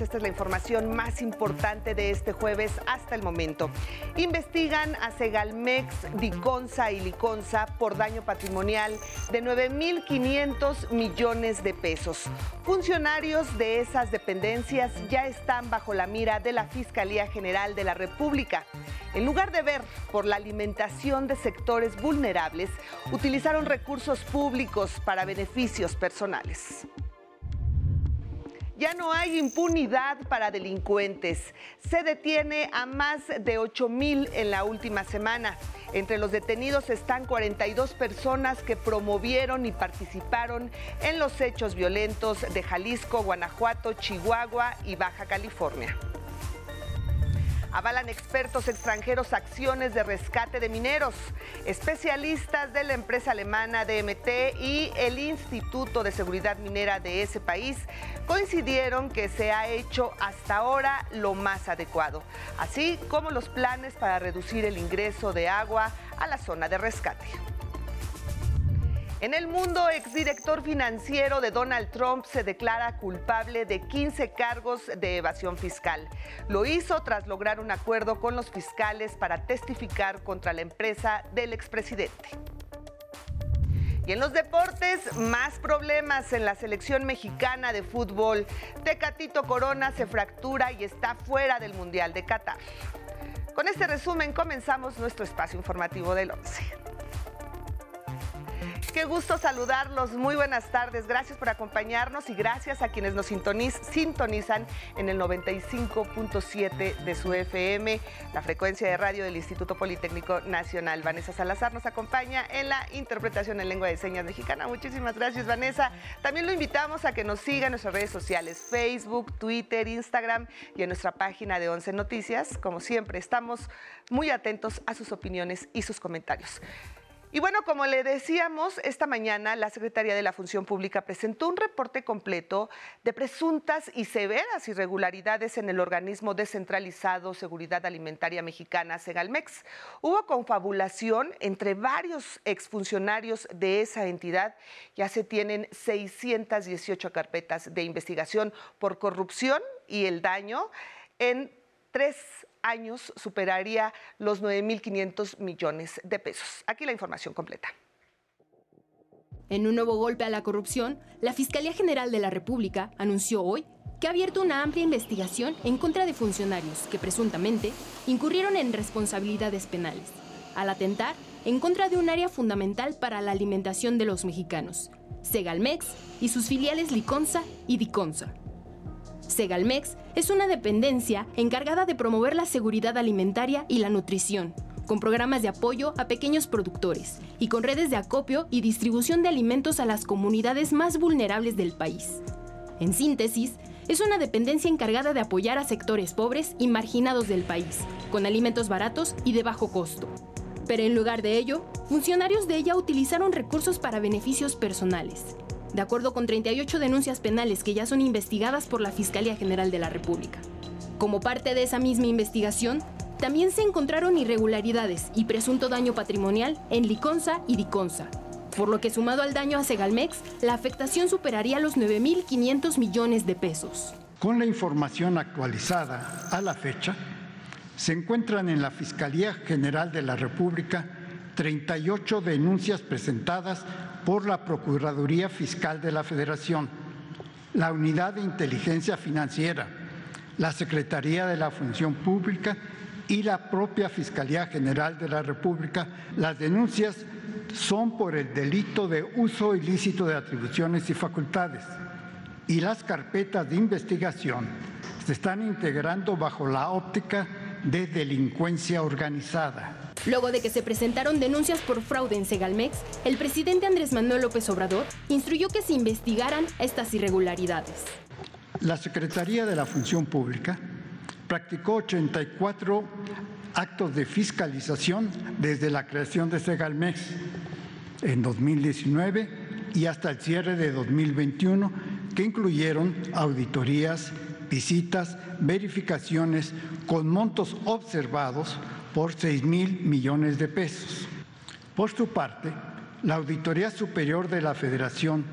Esta es la información más importante de este jueves hasta el momento. Investigan a Segalmex, Diconsa y Liconza por daño patrimonial de 9.500 millones de pesos. Funcionarios de esas dependencias ya están bajo la mira de la Fiscalía General de la República. En lugar de ver por la alimentación de sectores vulnerables, utilizaron recursos públicos para beneficios personales. Ya no hay impunidad para delincuentes. Se detiene a más de 8 mil en la última semana. Entre los detenidos están 42 personas que promovieron y participaron en los hechos violentos de Jalisco, Guanajuato, Chihuahua y Baja California. Avalan expertos extranjeros acciones de rescate de mineros. Especialistas de la empresa alemana DMT y el Instituto de Seguridad Minera de ese país coincidieron que se ha hecho hasta ahora lo más adecuado, así como los planes para reducir el ingreso de agua a la zona de rescate. En el mundo, exdirector financiero de Donald Trump se declara culpable de 15 cargos de evasión fiscal. Lo hizo tras lograr un acuerdo con los fiscales para testificar contra la empresa del expresidente. Y en los deportes, más problemas en la selección mexicana de fútbol. Tecatito Corona se fractura y está fuera del Mundial de Qatar. Con este resumen comenzamos nuestro espacio informativo del 11. Qué gusto saludarlos. Muy buenas tardes. Gracias por acompañarnos y gracias a quienes nos sintonizan en el 95.7 de su FM, la frecuencia de radio del Instituto Politécnico Nacional. Vanessa Salazar nos acompaña en la interpretación en lengua de señas mexicana. Muchísimas gracias, Vanessa. También lo invitamos a que nos siga en nuestras redes sociales, Facebook, Twitter, Instagram y en nuestra página de Once Noticias. Como siempre, estamos muy atentos a sus opiniones y sus comentarios. Y bueno, como le decíamos, esta mañana la Secretaría de la Función Pública presentó un reporte completo de presuntas y severas irregularidades en el organismo descentralizado Seguridad Alimentaria Mexicana, Segalmex. Hubo confabulación entre varios exfuncionarios de esa entidad. Ya se tienen 618 carpetas de investigación por corrupción y el daño en tres años superaría los 9.500 millones de pesos. Aquí la información completa. En un nuevo golpe a la corrupción, la Fiscalía General de la República anunció hoy que ha abierto una amplia investigación en contra de funcionarios que presuntamente incurrieron en responsabilidades penales, al atentar en contra de un área fundamental para la alimentación de los mexicanos, Segalmex y sus filiales Liconza y Diconza. Segalmex es una dependencia encargada de promover la seguridad alimentaria y la nutrición, con programas de apoyo a pequeños productores y con redes de acopio y distribución de alimentos a las comunidades más vulnerables del país. En síntesis, es una dependencia encargada de apoyar a sectores pobres y marginados del país, con alimentos baratos y de bajo costo. Pero en lugar de ello, funcionarios de ella utilizaron recursos para beneficios personales, de acuerdo con 38 denuncias penales que ya son investigadas por la Fiscalía General de la República. Como parte de esa misma investigación, también se encontraron irregularidades y presunto daño patrimonial en Liconza y Diconza, por lo que sumado al daño a Segalmex, la afectación superaría los 9.500 millones de pesos. Con la información actualizada a la fecha, se encuentran en la Fiscalía General de la República 38 denuncias presentadas por la Procuraduría Fiscal de la Federación, la Unidad de Inteligencia Financiera, la Secretaría de la Función Pública y la propia Fiscalía General de la República. Las denuncias son por el delito de uso ilícito de atribuciones y facultades y las carpetas de investigación se están integrando bajo la óptica de delincuencia organizada. Luego de que se presentaron denuncias por fraude en Segalmex, el presidente Andrés Manuel López Obrador instruyó que se investigaran estas irregularidades. La Secretaría de la Función Pública practicó 84 actos de fiscalización desde la creación de Segalmex en 2019 y hasta el cierre de 2021, que incluyeron auditorías, visitas, verificaciones con montos observados por 6 mil millones de pesos. Por su parte, la Auditoría Superior de la Federación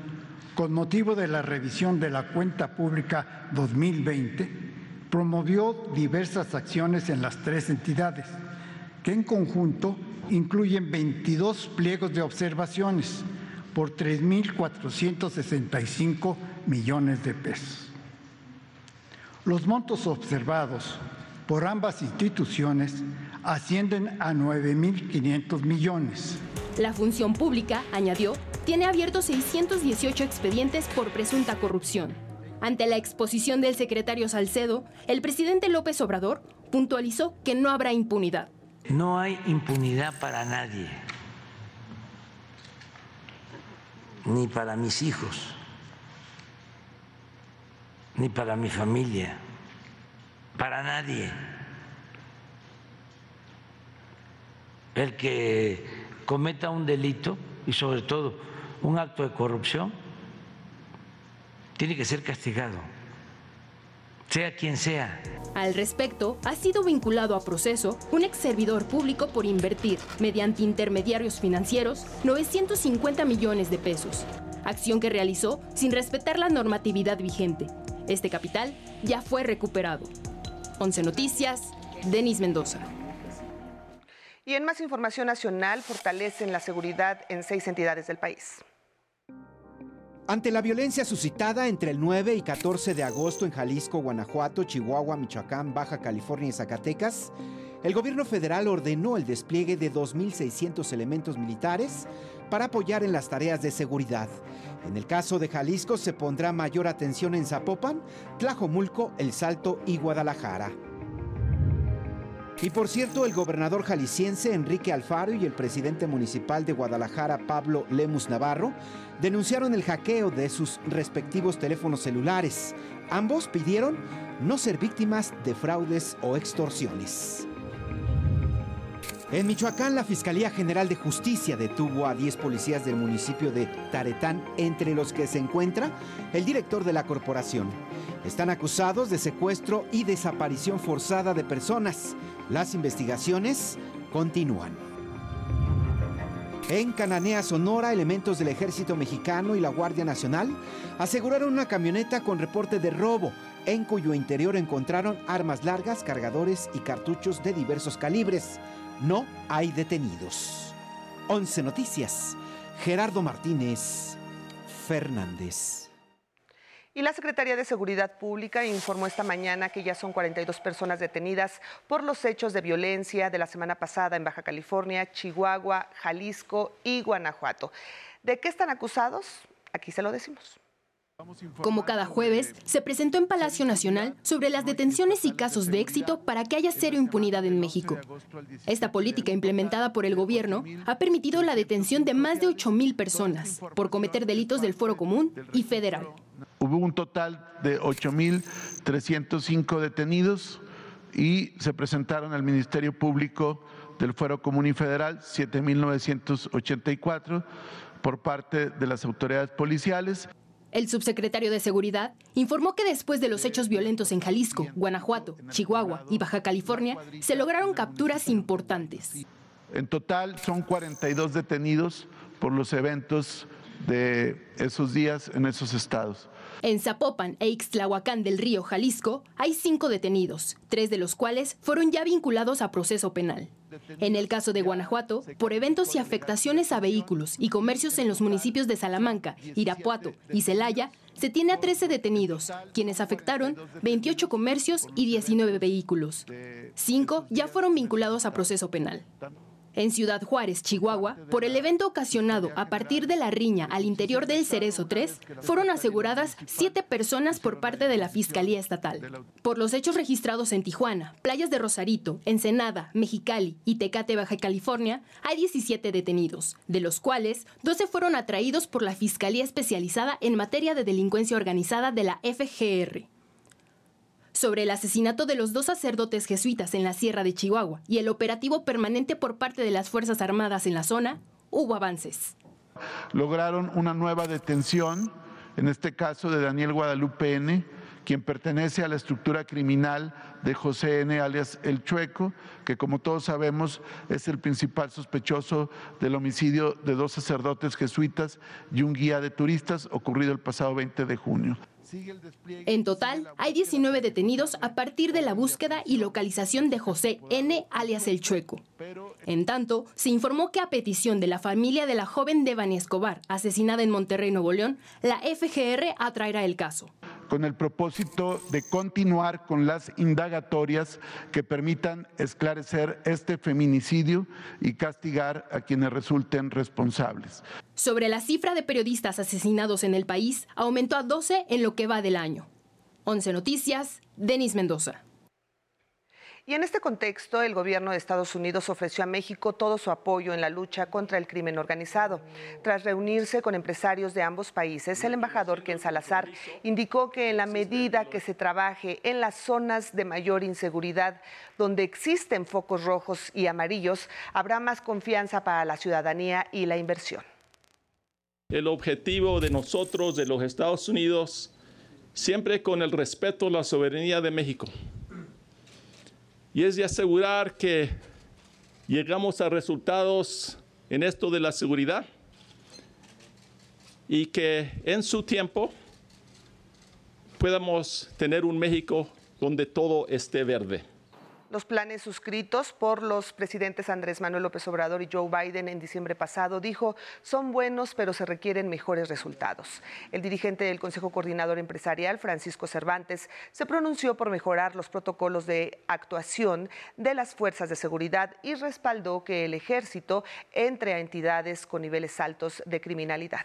con motivo de la revisión de la cuenta pública 2020, promovió diversas acciones en las tres entidades, que en conjunto incluyen 22 pliegos de observaciones por 3.465 millones de pesos. Los montos observados por ambas instituciones ascienden a 9.500 millones. La función pública, añadió, tiene abiertos 618 expedientes por presunta corrupción. Ante la exposición del secretario Salcedo, el presidente López Obrador puntualizó que no habrá impunidad. No hay impunidad para nadie, ni para mis hijos, ni para mi familia, para nadie. El que cometa un delito y sobre todo un acto de corrupción tiene que ser castigado, sea quien sea. Al respecto, ha sido vinculado a proceso un ex servidor público por invertir, mediante intermediarios financieros, 950 millones de pesos, acción que realizó sin respetar la normatividad vigente. Este capital ya fue recuperado. 11 Noticias, Denis Mendoza. Y en más información nacional, fortalecen la seguridad en seis entidades del país. Ante la violencia suscitada entre el 9 y 14 de agosto en Jalisco, Guanajuato, Chihuahua, Michoacán, Baja California y Zacatecas, el gobierno federal ordenó el despliegue de 2.600 elementos militares para apoyar en las tareas de seguridad. En el caso de Jalisco se pondrá mayor atención en Zapopan, Tlajomulco, El Salto y Guadalajara. Y por cierto, el gobernador jalisciense Enrique Alfaro y el presidente municipal de Guadalajara, Pablo Lemus Navarro, denunciaron el hackeo de sus respectivos teléfonos celulares. Ambos pidieron no ser víctimas de fraudes o extorsiones. En Michoacán, la Fiscalía General de Justicia detuvo a 10 policías del municipio de Taretán, entre los que se encuentra el director de la corporación. Están acusados de secuestro y desaparición forzada de personas. Las investigaciones continúan. En Cananea, Sonora, elementos del Ejército Mexicano y la Guardia Nacional aseguraron una camioneta con reporte de robo, en cuyo interior encontraron armas largas, cargadores y cartuchos de diversos calibres. No hay detenidos. 11 Noticias. Gerardo Martínez Fernández. Y la Secretaría de Seguridad Pública informó esta mañana que ya son 42 personas detenidas por los hechos de violencia de la semana pasada en Baja California, Chihuahua, Jalisco y Guanajuato. ¿De qué están acusados? Aquí se lo decimos. Como cada jueves, se presentó en Palacio Nacional sobre las detenciones y casos de éxito para que haya cero impunidad en México. Esta política implementada por el gobierno ha permitido la detención de más de 8.000 personas por cometer delitos del Foro Común y Federal. Hubo un total de 8.305 detenidos y se presentaron al Ministerio Público del Fuero Común y Federal 7.984 por parte de las autoridades policiales. El subsecretario de Seguridad informó que después de los hechos violentos en Jalisco, Guanajuato, Chihuahua y Baja California, se lograron capturas importantes. En total son 42 detenidos por los eventos de esos días en esos estados. En Zapopan e Ixtlahuacán del Río, Jalisco, hay cinco detenidos, tres de los cuales fueron ya vinculados a proceso penal. En el caso de Guanajuato, por eventos y afectaciones a vehículos y comercios en los municipios de Salamanca, Irapuato y Celaya, se tiene a 13 detenidos, quienes afectaron 28 comercios y 19 vehículos. Cinco ya fueron vinculados a proceso penal. En Ciudad Juárez, Chihuahua, por el evento ocasionado a partir de la riña al interior del Cerezo 3, fueron aseguradas siete personas por parte de la Fiscalía Estatal. Por los hechos registrados en Tijuana, playas de Rosarito, Ensenada, Mexicali y Tecate, Baja California, hay 17 detenidos, de los cuales 12 fueron atraídos por la Fiscalía Especializada en Materia de Delincuencia Organizada de la FGR sobre el asesinato de los dos sacerdotes jesuitas en la Sierra de Chihuahua y el operativo permanente por parte de las Fuerzas Armadas en la zona, hubo avances. Lograron una nueva detención, en este caso de Daniel Guadalupe N., quien pertenece a la estructura criminal de José N. alias El Chueco, que como todos sabemos es el principal sospechoso del homicidio de dos sacerdotes jesuitas y un guía de turistas ocurrido el pasado 20 de junio. En total, hay 19 detenidos a partir de la búsqueda y localización de José N. alias El Chueco. En tanto, se informó que a petición de la familia de la joven Devani Escobar, asesinada en Monterrey, Nuevo León, la FGR atraerá el caso con el propósito de continuar con las indagatorias que permitan esclarecer este feminicidio y castigar a quienes resulten responsables. Sobre la cifra de periodistas asesinados en el país, aumentó a 12 en lo que va del año. 11 Noticias, Denis Mendoza. Y en este contexto, el gobierno de Estados Unidos ofreció a México todo su apoyo en la lucha contra el crimen organizado. Tras reunirse con empresarios de ambos países, el embajador Ken Salazar indicó que en la medida que se trabaje en las zonas de mayor inseguridad, donde existen focos rojos y amarillos, habrá más confianza para la ciudadanía y la inversión. El objetivo de nosotros, de los Estados Unidos, siempre con el respeto a la soberanía de México y es de asegurar que llegamos a resultados en esto de la seguridad y que en su tiempo podamos tener un México donde todo esté verde. Los planes suscritos por los presidentes Andrés Manuel López Obrador y Joe Biden en diciembre pasado dijo son buenos pero se requieren mejores resultados. El dirigente del Consejo Coordinador Empresarial, Francisco Cervantes, se pronunció por mejorar los protocolos de actuación de las fuerzas de seguridad y respaldó que el ejército entre a entidades con niveles altos de criminalidad.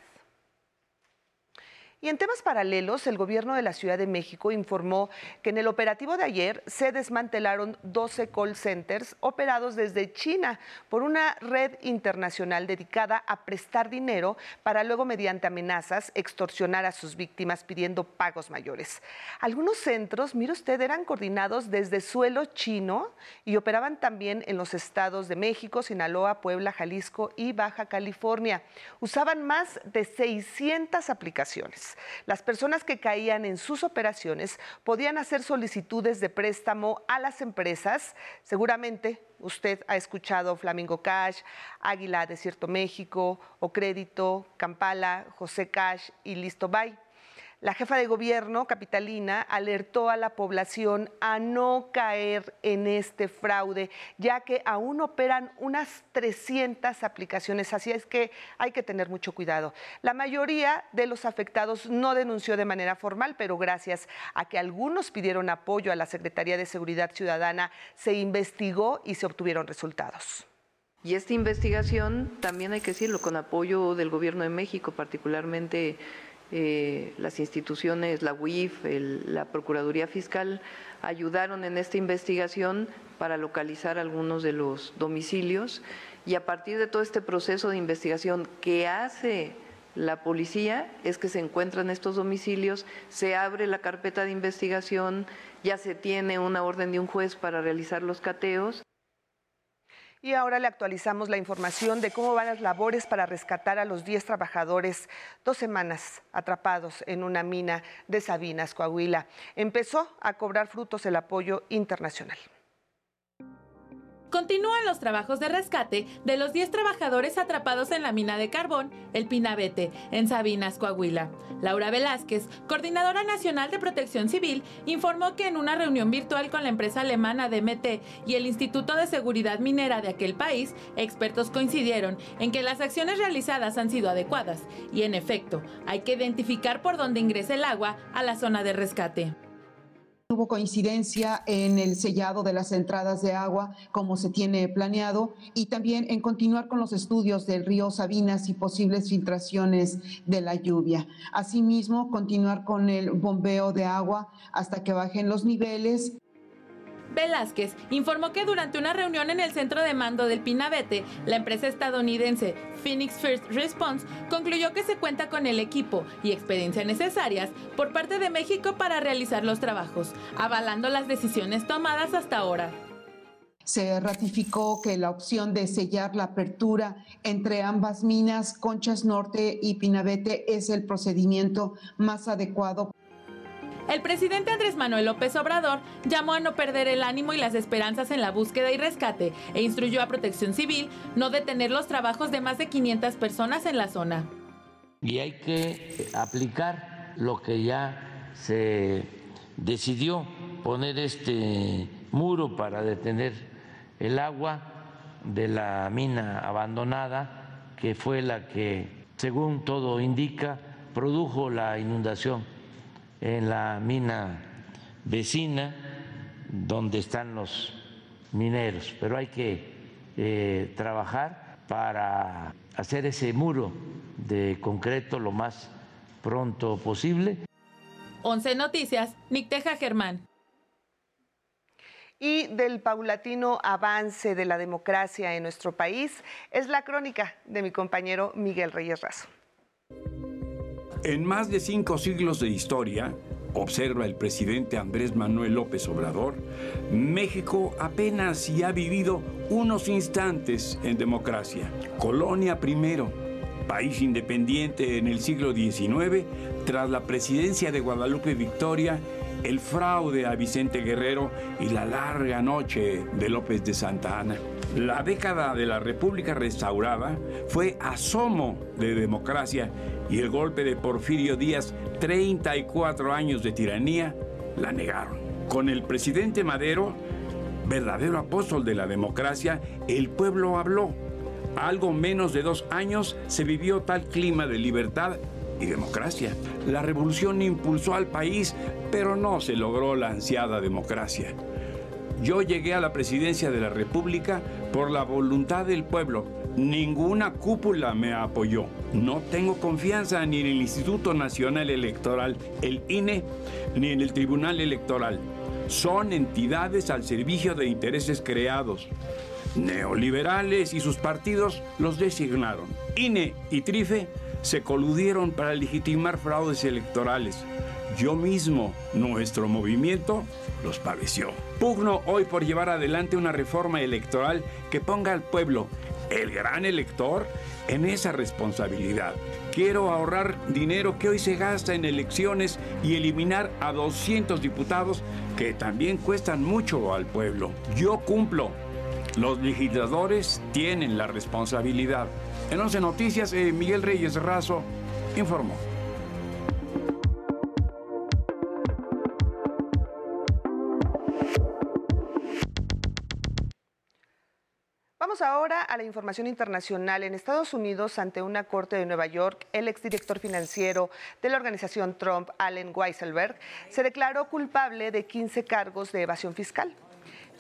Y en temas paralelos, el gobierno de la Ciudad de México informó que en el operativo de ayer se desmantelaron 12 call centers operados desde China por una red internacional dedicada a prestar dinero para luego mediante amenazas extorsionar a sus víctimas pidiendo pagos mayores. Algunos centros, mire usted, eran coordinados desde suelo chino y operaban también en los estados de México, Sinaloa, Puebla, Jalisco y Baja California. Usaban más de 600 aplicaciones. Las personas que caían en sus operaciones podían hacer solicitudes de préstamo a las empresas. Seguramente usted ha escuchado Flamingo Cash, Águila Desierto México, O Crédito, Campala, José Cash y Listo Buy. La jefa de gobierno capitalina alertó a la población a no caer en este fraude, ya que aún operan unas 300 aplicaciones, así es que hay que tener mucho cuidado. La mayoría de los afectados no denunció de manera formal, pero gracias a que algunos pidieron apoyo a la Secretaría de Seguridad Ciudadana, se investigó y se obtuvieron resultados. Y esta investigación, también hay que decirlo, con apoyo del Gobierno de México, particularmente eh, las instituciones, la UIF, la Procuraduría Fiscal, ayudaron en esta investigación para localizar algunos de los domicilios y a partir de todo este proceso de investigación que hace la policía es que se encuentran estos domicilios, se abre la carpeta de investigación, ya se tiene una orden de un juez para realizar los cateos. Y ahora le actualizamos la información de cómo van las labores para rescatar a los 10 trabajadores dos semanas atrapados en una mina de Sabinas, Coahuila. Empezó a cobrar frutos el apoyo internacional. Continúan los trabajos de rescate de los 10 trabajadores atrapados en la mina de carbón, el Pinabete, en Sabinas, Coahuila. Laura Velázquez, coordinadora nacional de protección civil, informó que en una reunión virtual con la empresa alemana DMT y el Instituto de Seguridad Minera de aquel país, expertos coincidieron en que las acciones realizadas han sido adecuadas y, en efecto, hay que identificar por dónde ingresa el agua a la zona de rescate. Hubo coincidencia en el sellado de las entradas de agua como se tiene planeado y también en continuar con los estudios del río Sabinas y posibles filtraciones de la lluvia. Asimismo, continuar con el bombeo de agua hasta que bajen los niveles Velázquez informó que durante una reunión en el centro de mando del Pinabete, la empresa estadounidense Phoenix First Response concluyó que se cuenta con el equipo y experiencia necesarias por parte de México para realizar los trabajos, avalando las decisiones tomadas hasta ahora se ratificó que la opción de sellar la apertura entre ambas minas, Conchas Norte y Pinabete, es el procedimiento más adecuado. El presidente Andrés Manuel López Obrador llamó a no perder el ánimo y las esperanzas en la búsqueda y rescate e instruyó a Protección Civil no detener los trabajos de más de 500 personas en la zona. Y hay que aplicar lo que ya se decidió, poner este muro para detener el agua de la mina abandonada, que fue la que, según todo indica, produjo la inundación en la mina vecina donde están los mineros. Pero hay que eh, trabajar para hacer ese muro de concreto lo más pronto posible. 11 Noticias, Nicteja Germán y del paulatino avance de la democracia en nuestro país es la crónica de mi compañero Miguel Reyes Razo. En más de cinco siglos de historia, observa el presidente Andrés Manuel López Obrador, México apenas si ha vivido unos instantes en democracia. Colonia primero, país independiente en el siglo XIX, tras la presidencia de Guadalupe Victoria, el fraude a Vicente Guerrero y la larga noche de López de Santa Ana. La década de la República restaurada fue asomo de democracia y el golpe de Porfirio Díaz, 34 años de tiranía, la negaron. Con el presidente Madero, verdadero apóstol de la democracia, el pueblo habló. Algo menos de dos años se vivió tal clima de libertad y democracia. La revolución impulsó al país, pero no se logró la ansiada democracia. Yo llegué a la presidencia de la República por la voluntad del pueblo. Ninguna cúpula me apoyó. No tengo confianza ni en el Instituto Nacional Electoral, el INE, ni en el Tribunal Electoral. Son entidades al servicio de intereses creados. Neoliberales y sus partidos los designaron. INE y TRIFE se coludieron para legitimar fraudes electorales. Yo mismo, nuestro movimiento, los padeció. Pugno hoy por llevar adelante una reforma electoral que ponga al pueblo, el gran elector, en esa responsabilidad. Quiero ahorrar dinero que hoy se gasta en elecciones y eliminar a 200 diputados que también cuestan mucho al pueblo. Yo cumplo. Los legisladores tienen la responsabilidad. En 11 Noticias, eh, Miguel Reyes Razo informó. Vamos ahora a la información internacional. En Estados Unidos, ante una corte de Nueva York, el exdirector financiero de la organización Trump, Allen Weisselberg, se declaró culpable de 15 cargos de evasión fiscal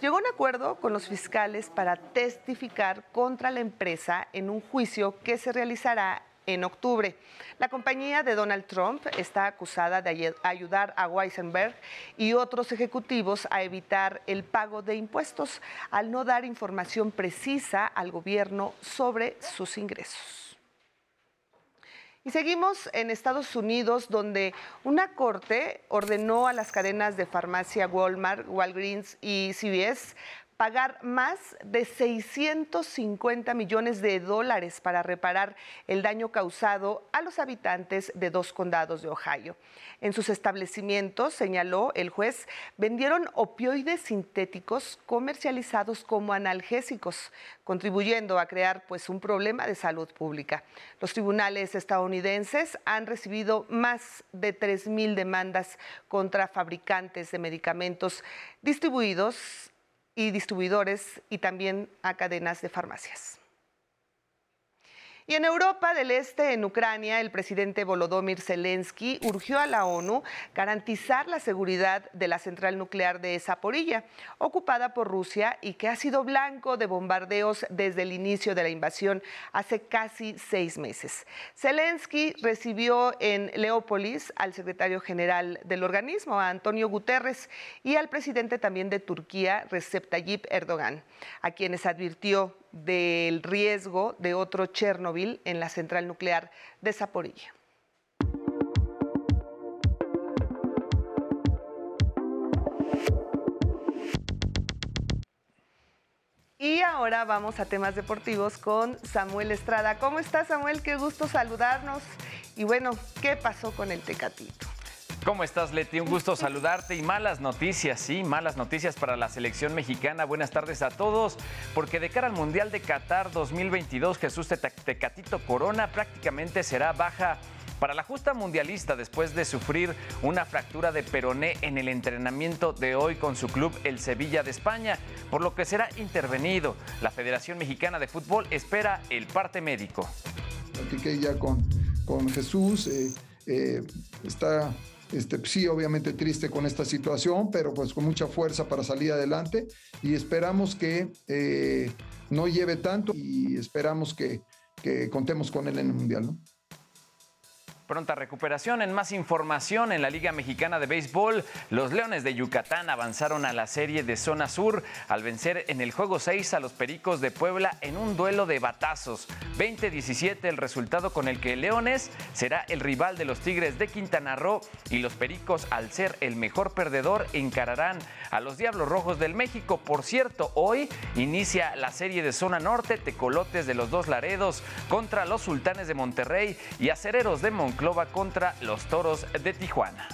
llegó a un acuerdo con los fiscales para testificar contra la empresa en un juicio que se realizará en octubre. La compañía de Donald Trump está acusada de ayudar a Weisenberg y otros ejecutivos a evitar el pago de impuestos al no dar información precisa al gobierno sobre sus ingresos. Y seguimos en Estados Unidos, donde una corte ordenó a las cadenas de farmacia Walmart, Walgreens y CVS pagar más de 650 millones de dólares para reparar el daño causado a los habitantes de dos condados de Ohio. En sus establecimientos, señaló el juez, vendieron opioides sintéticos comercializados como analgésicos, contribuyendo a crear pues un problema de salud pública. Los tribunales estadounidenses han recibido más de 3.000 demandas contra fabricantes de medicamentos distribuidos y distribuidores y también a cadenas de farmacias. Y en Europa del Este, en Ucrania, el presidente Volodymyr Zelensky urgió a la ONU garantizar la seguridad de la central nuclear de Zaporilla, ocupada por Rusia y que ha sido blanco de bombardeos desde el inicio de la invasión hace casi seis meses. Zelensky recibió en Leópolis al secretario general del organismo, a Antonio Guterres, y al presidente también de Turquía, Recep Tayyip Erdogan, a quienes advirtió del riesgo de otro Chernobyl en la central nuclear de Zaporilla. Y ahora vamos a temas deportivos con Samuel Estrada. ¿Cómo estás, Samuel? Qué gusto saludarnos. Y bueno, ¿qué pasó con el Tecatito? ¿Cómo estás, Leti? Un gusto saludarte y malas noticias, sí, malas noticias para la selección mexicana. Buenas tardes a todos, porque de cara al Mundial de Qatar 2022, Jesús Tecatito Corona prácticamente será baja para la justa mundialista después de sufrir una fractura de peroné en el entrenamiento de hoy con su club el Sevilla de España, por lo que será intervenido. La Federación Mexicana de Fútbol espera el parte médico. Platiqué ya con, con Jesús, eh, eh, está este, sí, obviamente triste con esta situación, pero pues con mucha fuerza para salir adelante y esperamos que eh, no lleve tanto y esperamos que, que contemos con él en el Mundial. ¿no? Pronta recuperación. En más información, en la Liga Mexicana de Béisbol, los Leones de Yucatán avanzaron a la serie de zona sur al vencer en el juego 6 a los Pericos de Puebla en un duelo de batazos. 20-17 el resultado con el que Leones será el rival de los Tigres de Quintana Roo y los Pericos, al ser el mejor perdedor, encararán a los Diablos Rojos del México. Por cierto, hoy inicia la serie de zona norte, Tecolotes de los Dos Laredos contra los Sultanes de Monterrey y Acereros de Monterrey Clova contra los Toros de Tijuana.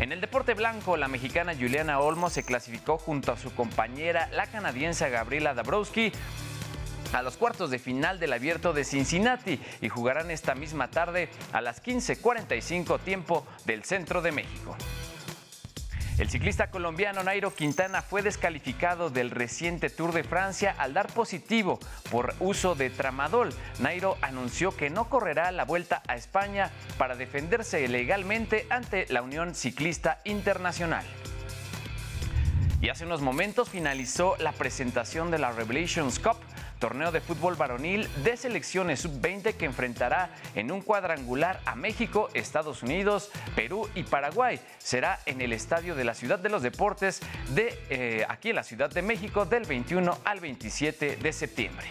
En el deporte blanco, la mexicana Juliana Olmo se clasificó junto a su compañera, la canadiense Gabriela Dabrowski, a los cuartos de final del abierto de Cincinnati y jugarán esta misma tarde a las 15:45 tiempo del centro de México. El ciclista colombiano Nairo Quintana fue descalificado del reciente Tour de Francia al dar positivo por uso de tramadol. Nairo anunció que no correrá la vuelta a España para defenderse legalmente ante la Unión Ciclista Internacional. Y hace unos momentos finalizó la presentación de la Revelations Cup, torneo de fútbol varonil de selecciones sub-20 que enfrentará en un cuadrangular a México, Estados Unidos, Perú y Paraguay. Será en el Estadio de la Ciudad de los Deportes de eh, aquí en la Ciudad de México del 21 al 27 de septiembre.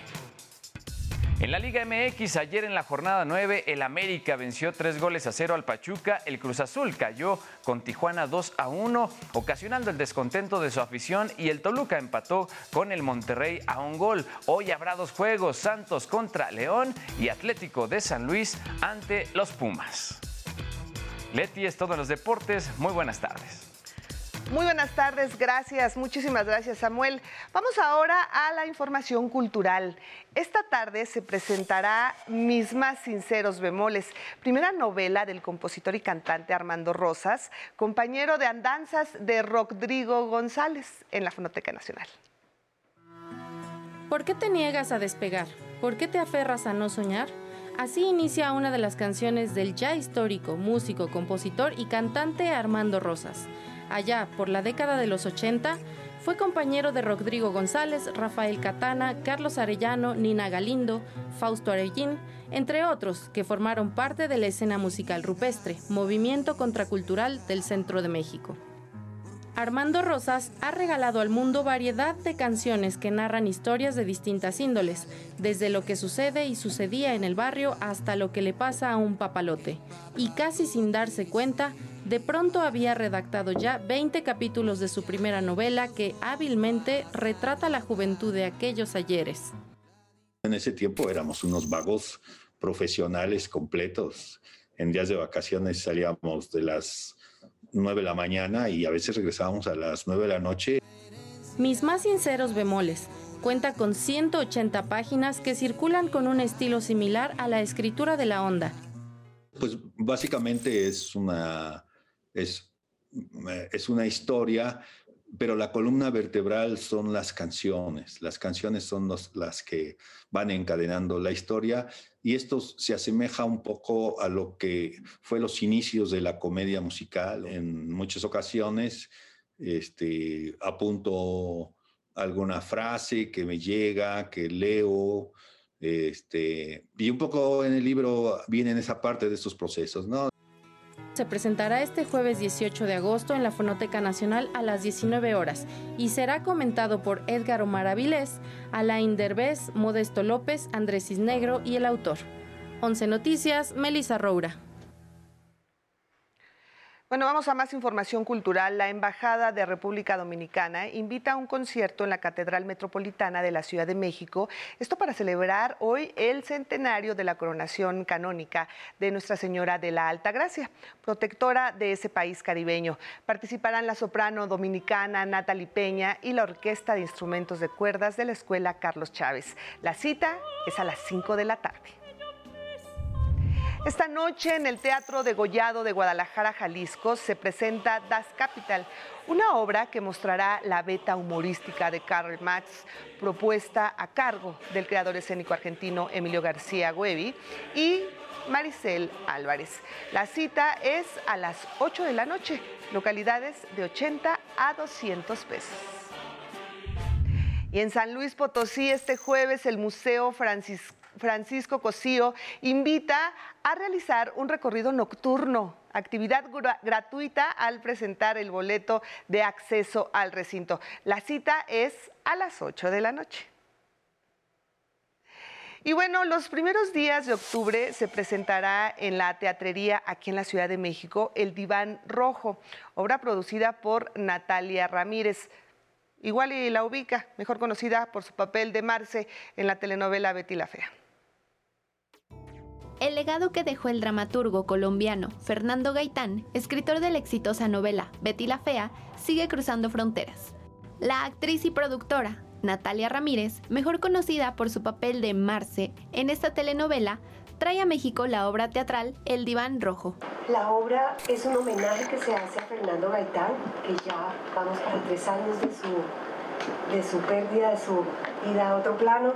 En la Liga MX, ayer en la jornada 9, el América venció tres goles a cero al Pachuca, el Cruz Azul cayó con Tijuana 2 a 1, ocasionando el descontento de su afición y el Toluca empató con el Monterrey a un gol. Hoy habrá dos juegos, Santos contra León y Atlético de San Luis ante los Pumas. Leti es todo en los deportes, muy buenas tardes. Muy buenas tardes, gracias, muchísimas gracias Samuel. Vamos ahora a la información cultural. Esta tarde se presentará Mis más sinceros bemoles, primera novela del compositor y cantante Armando Rosas, compañero de andanzas de Rodrigo González en la Fonoteca Nacional. ¿Por qué te niegas a despegar? ¿Por qué te aferras a no soñar? Así inicia una de las canciones del ya histórico músico, compositor y cantante Armando Rosas allá por la década de los 80, fue compañero de Rodrigo González, Rafael Catana, Carlos Arellano, Nina Galindo, Fausto Arellín, entre otros que formaron parte de la escena musical rupestre, movimiento contracultural del centro de México. Armando Rosas ha regalado al mundo variedad de canciones que narran historias de distintas índoles, desde lo que sucede y sucedía en el barrio hasta lo que le pasa a un papalote, y casi sin darse cuenta, de pronto había redactado ya 20 capítulos de su primera novela que hábilmente retrata la juventud de aquellos ayeres. En ese tiempo éramos unos vagos profesionales completos. En días de vacaciones salíamos de las 9 de la mañana y a veces regresábamos a las 9 de la noche. Mis más sinceros bemoles. Cuenta con 180 páginas que circulan con un estilo similar a la escritura de la onda. Pues básicamente es una es, eh, es una historia, pero la columna vertebral son las canciones. Las canciones son las que van encadenando la historia y esto se asemeja un poco a lo que fue los inicios de la comedia musical. En muchas ocasiones este, apunto alguna frase que me llega, que leo, este, y un poco en el libro viene en esa parte de estos procesos, ¿no? Se presentará este jueves 18 de agosto en la Fonoteca Nacional a las 19 horas y será comentado por Edgar Omar Avilés, Alain Derbez, Modesto López, Andrés Cisnegro y el autor. 11 Noticias, Melissa Roura. Bueno, vamos a más información cultural. La Embajada de República Dominicana invita a un concierto en la Catedral Metropolitana de la Ciudad de México. Esto para celebrar hoy el centenario de la coronación canónica de Nuestra Señora de la Alta Gracia, protectora de ese país caribeño. Participarán la soprano dominicana Natalie Peña y la Orquesta de Instrumentos de Cuerdas de la Escuela Carlos Chávez. La cita es a las 5 de la tarde. Esta noche en el Teatro de Gollado de Guadalajara, Jalisco, se presenta Das Capital, una obra que mostrará la beta humorística de Karl Marx, propuesta a cargo del creador escénico argentino Emilio García Guevi y Maricel Álvarez. La cita es a las 8 de la noche, localidades de 80 a 200 pesos. Y en San Luis Potosí, este jueves, el Museo Francisco Francisco Cosío invita a realizar un recorrido nocturno, actividad gratuita al presentar el boleto de acceso al recinto. La cita es a las 8 de la noche. Y bueno, los primeros días de octubre se presentará en la teatrería aquí en la Ciudad de México El Diván Rojo, obra producida por Natalia Ramírez. Igual y la ubica, mejor conocida por su papel de Marce en la telenovela Betty la Fea. El legado que dejó el dramaturgo colombiano Fernando Gaitán, escritor de la exitosa novela Betty la Fea, sigue cruzando fronteras. La actriz y productora Natalia Ramírez, mejor conocida por su papel de Marce en esta telenovela, trae a México la obra teatral El Diván Rojo. La obra es un homenaje que se hace a Fernando Gaitán, que ya vamos para tres años de su, de su pérdida, de su ida a otro plano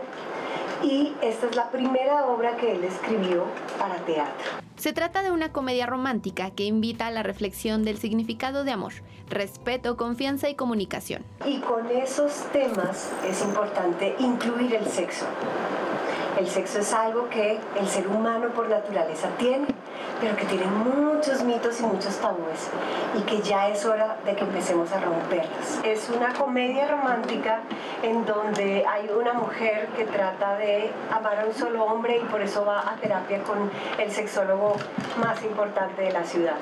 y esta es la primera obra que él escribió para teatro. Se trata de una comedia romántica que invita a la reflexión del significado de amor, respeto, confianza y comunicación. Y con esos temas es importante incluir el sexo. El sexo es algo que el ser humano por naturaleza tiene pero que tienen muchos mitos y muchos tabúes y que ya es hora de que empecemos a romperlos. Es una comedia romántica en donde hay una mujer que trata de amar a un solo hombre y por eso va a terapia con el sexólogo más importante de la ciudad,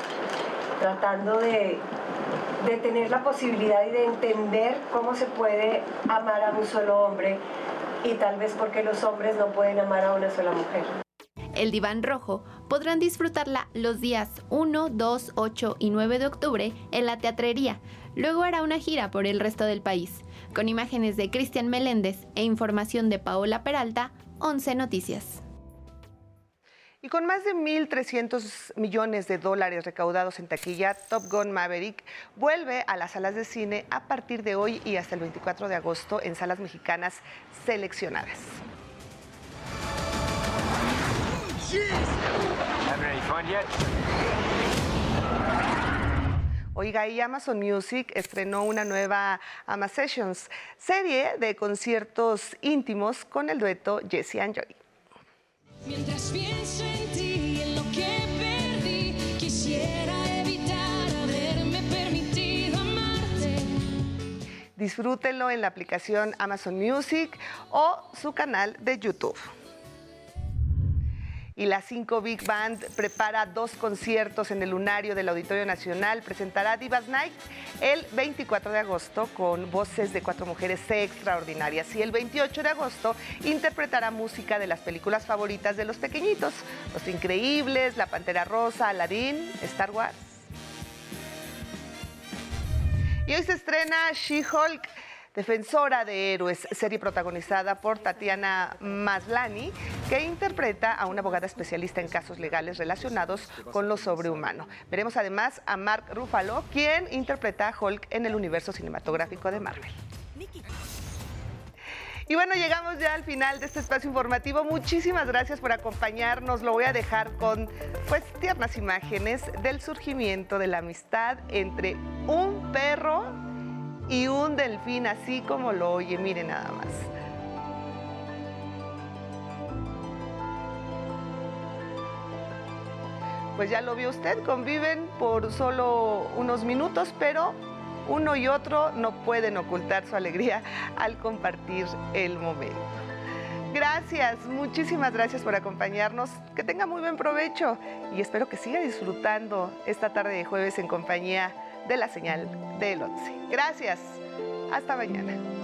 tratando de, de tener la posibilidad y de entender cómo se puede amar a un solo hombre y tal vez porque los hombres no pueden amar a una sola mujer el Diván Rojo, podrán disfrutarla los días 1, 2, 8 y 9 de octubre en la teatrería. Luego hará una gira por el resto del país, con imágenes de Cristian Meléndez e información de Paola Peralta, 11 Noticias. Y con más de 1.300 millones de dólares recaudados en taquilla, Top Gun Maverick vuelve a las salas de cine a partir de hoy y hasta el 24 de agosto en salas mexicanas seleccionadas. Oiga, y Amazon Music estrenó una nueva Ama Sessions, serie de conciertos íntimos con el dueto Jesse and Joy. Mientras pienso en ti, en lo que perdí, quisiera evitar haberme permitido amarte. Disfrútenlo en la aplicación Amazon Music o su canal de YouTube y la 5 Big Band prepara dos conciertos en el lunario del Auditorio Nacional. Presentará Divas Night el 24 de agosto con voces de cuatro mujeres extraordinarias y el 28 de agosto interpretará música de las películas favoritas de los pequeñitos, Los Increíbles, La Pantera Rosa, Aladdin, Star Wars. Y hoy se estrena She-Hulk Defensora de Héroes, serie protagonizada por Tatiana Maslani, que interpreta a una abogada especialista en casos legales relacionados con lo sobrehumano. Veremos además a Mark Ruffalo, quien interpreta a Hulk en el universo cinematográfico de Marvel. Y bueno, llegamos ya al final de este espacio informativo. Muchísimas gracias por acompañarnos. Lo voy a dejar con pues tiernas imágenes del surgimiento de la amistad entre un perro y un delfín, así como lo oye, mire nada más. Pues ya lo vio usted, conviven por solo unos minutos, pero uno y otro no pueden ocultar su alegría al compartir el momento. Gracias, muchísimas gracias por acompañarnos. Que tenga muy buen provecho y espero que siga disfrutando esta tarde de jueves en compañía de la señal del 11. Gracias. Hasta mañana.